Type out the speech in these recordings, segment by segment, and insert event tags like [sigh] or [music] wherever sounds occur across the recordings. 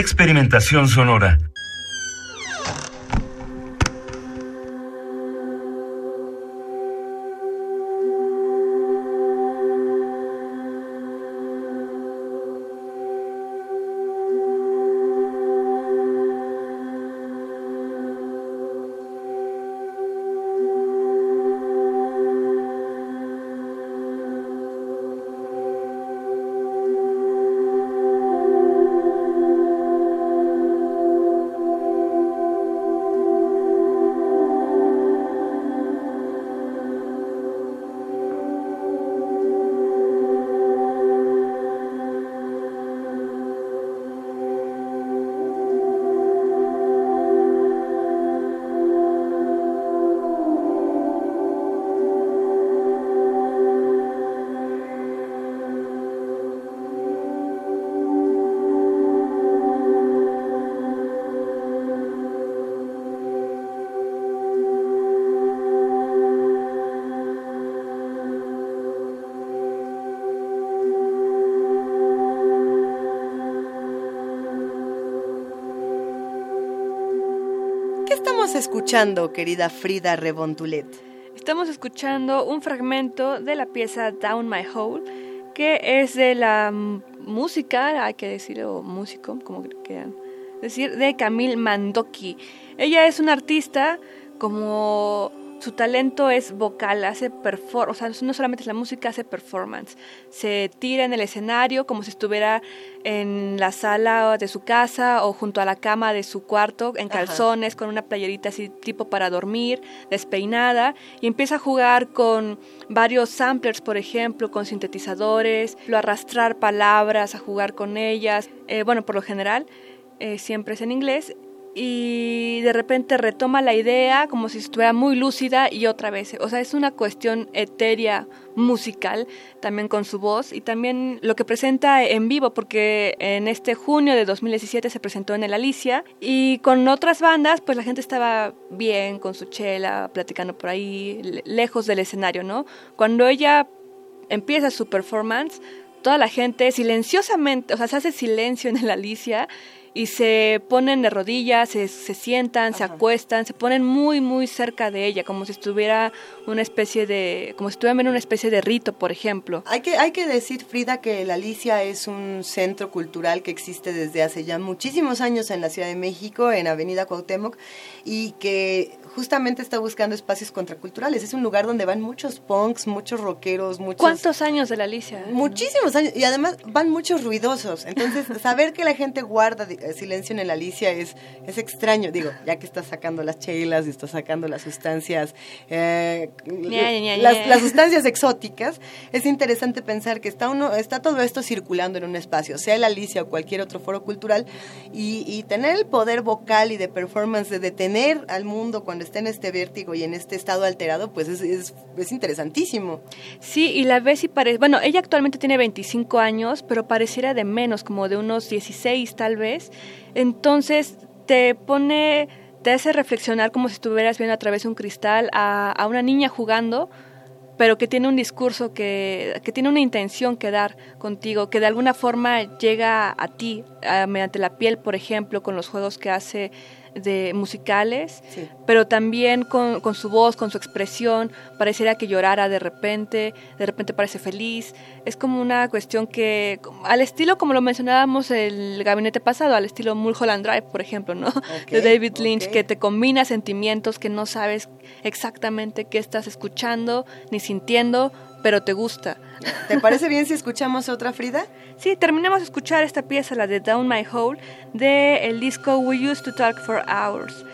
Experimentación sonora. Escuchando, querida Frida Rebontulet? Estamos escuchando un fragmento de la pieza Down My Hole, que es de la música, hay que decirlo músico, como quieran decir, de Camille Mandoki. Ella es una artista como su talento es vocal, hace performance, o sea, no solamente es la música, hace performance. Se tira en el escenario como si estuviera en la sala de su casa o junto a la cama de su cuarto, en calzones, con una playerita así tipo para dormir, despeinada, y empieza a jugar con varios samplers, por ejemplo, con sintetizadores, lo arrastrar palabras, a jugar con ellas. Eh, bueno, por lo general, eh, siempre es en inglés y de repente retoma la idea como si estuviera muy lúcida y otra vez, o sea, es una cuestión etérea musical también con su voz y también lo que presenta en vivo porque en este junio de 2017 se presentó en el Alicia y con otras bandas pues la gente estaba bien con su chela, platicando por ahí, lejos del escenario, ¿no? Cuando ella empieza su performance, toda la gente silenciosamente, o sea, se hace silencio en el Alicia y se ponen de rodillas, se, se sientan, se acuestan, se ponen muy, muy cerca de ella, como si estuviera una especie de, como si estuvieran en una especie de rito, por ejemplo. Hay que, hay que decir, Frida, que la Alicia es un centro cultural que existe desde hace ya muchísimos años en la Ciudad de México, en Avenida Cuauhtémoc, y que justamente está buscando espacios contraculturales. Es un lugar donde van muchos punks, muchos rockeros, muchos... ¿Cuántos años de la Alicia? Muchísimos años, y además van muchos ruidosos. Entonces, saber que la gente guarda silencio en la Alicia es, es extraño. Digo, ya que estás sacando las chelas y estás sacando las sustancias, eh, las, las, sustancias exóticas, es interesante pensar que está, uno, está todo esto circulando en un espacio, sea la Alicia o cualquier otro foro cultural, y, y tener el poder vocal y de performance de detener al mundo cuando está en este vértigo y en este estado alterado, pues es, es, es interesantísimo. Sí, y la ves y parece, bueno, ella actualmente tiene 25 años, pero pareciera de menos, como de unos 16 tal vez. Entonces te pone, te hace reflexionar como si estuvieras viendo a través de un cristal a, una niña jugando, pero que tiene un discurso, que, que, tiene una intención que dar contigo, que de alguna forma llega a ti, mediante la piel, por ejemplo, con los juegos que hace de musicales, sí. pero también con, con, su voz, con su expresión, pareciera que llorara de repente, de repente parece feliz. Es como una cuestión que, al estilo como lo mencionábamos el gabinete pasado, al estilo Mulholland Drive, por ejemplo, ¿no? Okay, de David Lynch, okay. que te combina sentimientos que no sabes exactamente qué estás escuchando ni sintiendo, pero te gusta. ¿Te parece bien si escuchamos otra Frida? Sí, terminamos de escuchar esta pieza, la de Down My Hole, de el disco We Used to Talk for Hours.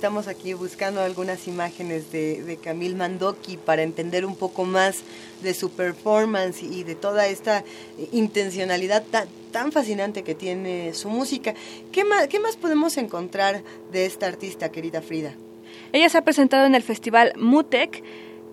Estamos aquí buscando algunas imágenes de, de Camille Mandoki para entender un poco más de su performance y de toda esta intencionalidad tan, tan fascinante que tiene su música. ¿Qué más, ¿Qué más podemos encontrar de esta artista, querida Frida? Ella se ha presentado en el festival Mutec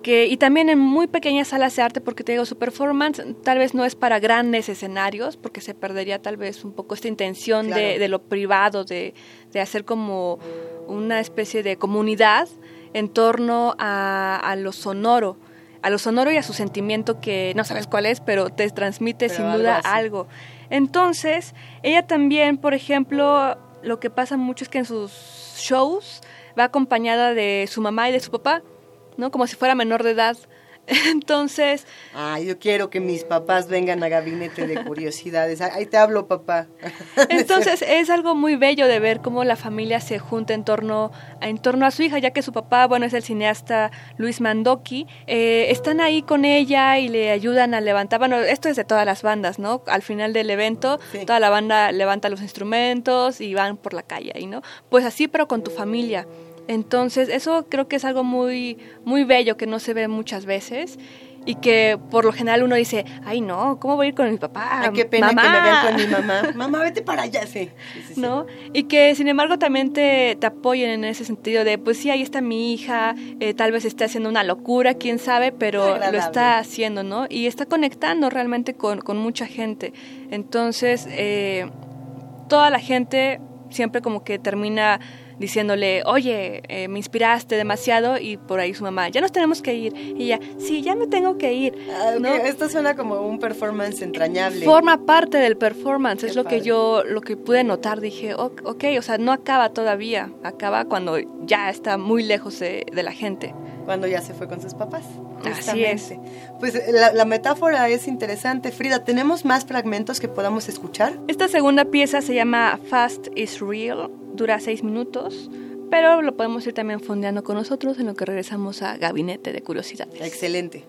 y también en muy pequeñas salas de arte, porque te digo, su performance tal vez no es para grandes escenarios, porque se perdería tal vez un poco esta intención de, lo privado, de, hacer como una especie de comunidad en torno a, lo sonoro a lo sonoro y a su sentimiento que no sabes cuál es, pero te transmite sin duda algo. Entonces, ella también, por ejemplo, lo que pasa mucho es que en sus shows va acompañada de su mamá y de su papá. ¿No? Como si fuera menor de edad. [laughs] Entonces... Ah, yo quiero que mis papás vengan a gabinete de curiosidades. Ahí te hablo, papá. [laughs] Entonces es algo muy bello de ver cómo la familia se junta en torno, en torno a su hija, ya que su papá, bueno, es el cineasta Luis Mandoki. Eh, están ahí con ella y le ayudan a levantar, bueno, esto es de todas las bandas, ¿no? Al final del evento, toda la banda levanta los instrumentos y van por la calle ahí, ¿no? Pues así, pero con tu familia. Entonces, eso creo que es algo muy, muy bello que no se ve muchas veces y que por lo general uno dice, ay no, ¿cómo voy a ir con mi papá? Ay, qué pena que me vean con mi mamá. mamá, vete para allá, sí. ¿No? Y que sin embargo también te, te, apoyen en ese sentido de, pues sí, ahí está mi hija, eh, tal vez esté haciendo una locura, quién sabe, pero lo está haciendo, ¿no? Y está conectando realmente con, con mucha gente. Entonces, eh, toda la gente siempre como que termina diciéndole, oye, eh, me inspiraste demasiado y por ahí su mamá, ya nos tenemos que ir. Y ella, sí, ya me tengo que ir. Ah, Esto suena como un performance entrañable. Forma parte del performance, es lo que yo, lo que pude notar, dije, ok, o sea, no acaba todavía, acaba cuando ya está muy lejos de, la gente. Cuando ya se fue con sus papás. Así es. Pues la, la, metáfora es interesante. Frida, ¿tenemos más fragmentos que podamos escuchar? Esta segunda pieza se llama Fast is Real dura seis minutos, pero lo podemos ir también fondeando con nosotros en lo que regresamos a Gabinete de Curiosidades. Excelente.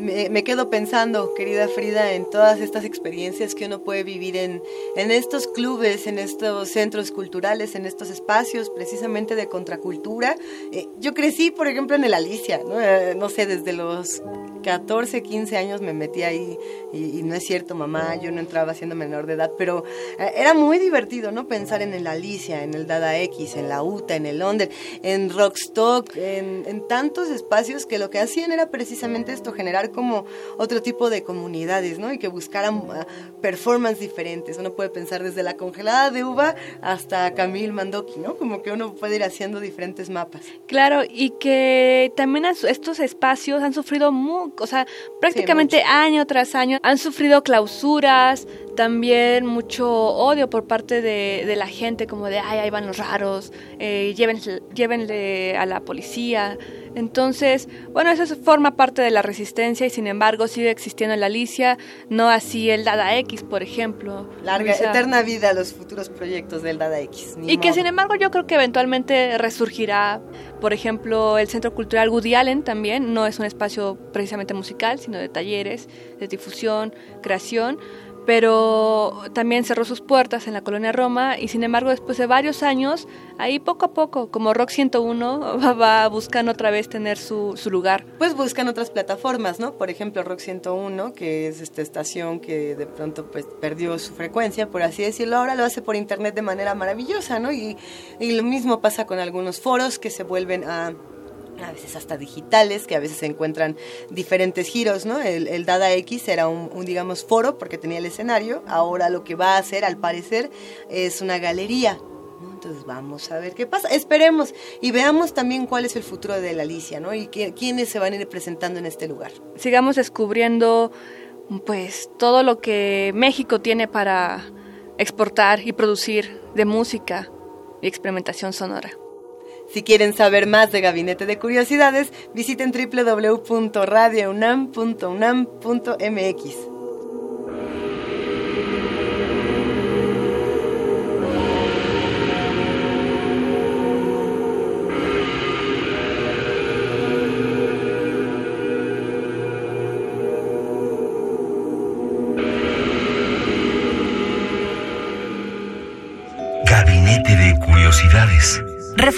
Me quedo pensando, querida Frida, en todas estas experiencias que uno puede vivir en, en estos clubes, en estos centros culturales, en estos espacios precisamente de contracultura. Eh, yo crecí, por ejemplo, en el Alicia, ¿no? Eh, no sé, desde los 14, 15 años me metí ahí y, no es cierto, mamá, yo no entraba siendo menor de edad, pero eh, era muy divertido, ¿no? Pensar en el Alicia, en el Dada X, en la UTA, en el Londres, en Rockstock, en, tantos espacios que lo que hacían era precisamente esto, generar como otro tipo de comunidades, ¿no? Y que buscaran ah, performance diferentes. Uno puede pensar desde la congelada de uva hasta Camille Mandoki, ¿no? Como que uno puede ir haciendo diferentes mapas. Claro, y que también estos espacios han sufrido, muy, o sea, prácticamente año tras año, han sufrido clausuras, también mucho odio por parte de, la gente, como de, ay, ahí van los raros, eh, llévenle, llévenle a la policía. Entonces, bueno, eso forma parte de la resistencia y sin embargo sigue existiendo en la Alicia, no así el Dada X, por ejemplo. Larga, eterna vida a los futuros proyectos del Dada X. Y que sin embargo yo creo que eventualmente resurgirá, por ejemplo, el Centro Cultural Woody Allen también, no es un espacio precisamente musical, sino de talleres, de difusión, creación pero también cerró sus puertas en la colonia Roma y sin embargo después de varios años, ahí poco a poco, como Rock 101, [laughs] va, buscando otra vez tener su, su, lugar. Pues buscan otras plataformas, ¿no? Por ejemplo, Rock 101, que es esta estación que de pronto pues perdió su frecuencia, por así decirlo, ahora lo hace por internet de manera maravillosa, ¿no? Y, y lo mismo pasa con algunos foros que se vuelven a a veces hasta digitales, que a veces se encuentran diferentes giros, ¿no? El, Dada X era un, digamos, foro porque tenía el escenario, ahora lo que va a hacer, al parecer, es una galería. Entonces vamos a ver qué pasa. Esperemos y veamos también cuál es el futuro de la Alicia, ¿no? Y quiénes se van a ir presentando en este lugar. Sigamos descubriendo, pues, todo lo que México tiene para exportar y producir de música y experimentación sonora. Si quieren saber más de Gabinete de Curiosidades, visiten www.radiounam.unam.mx.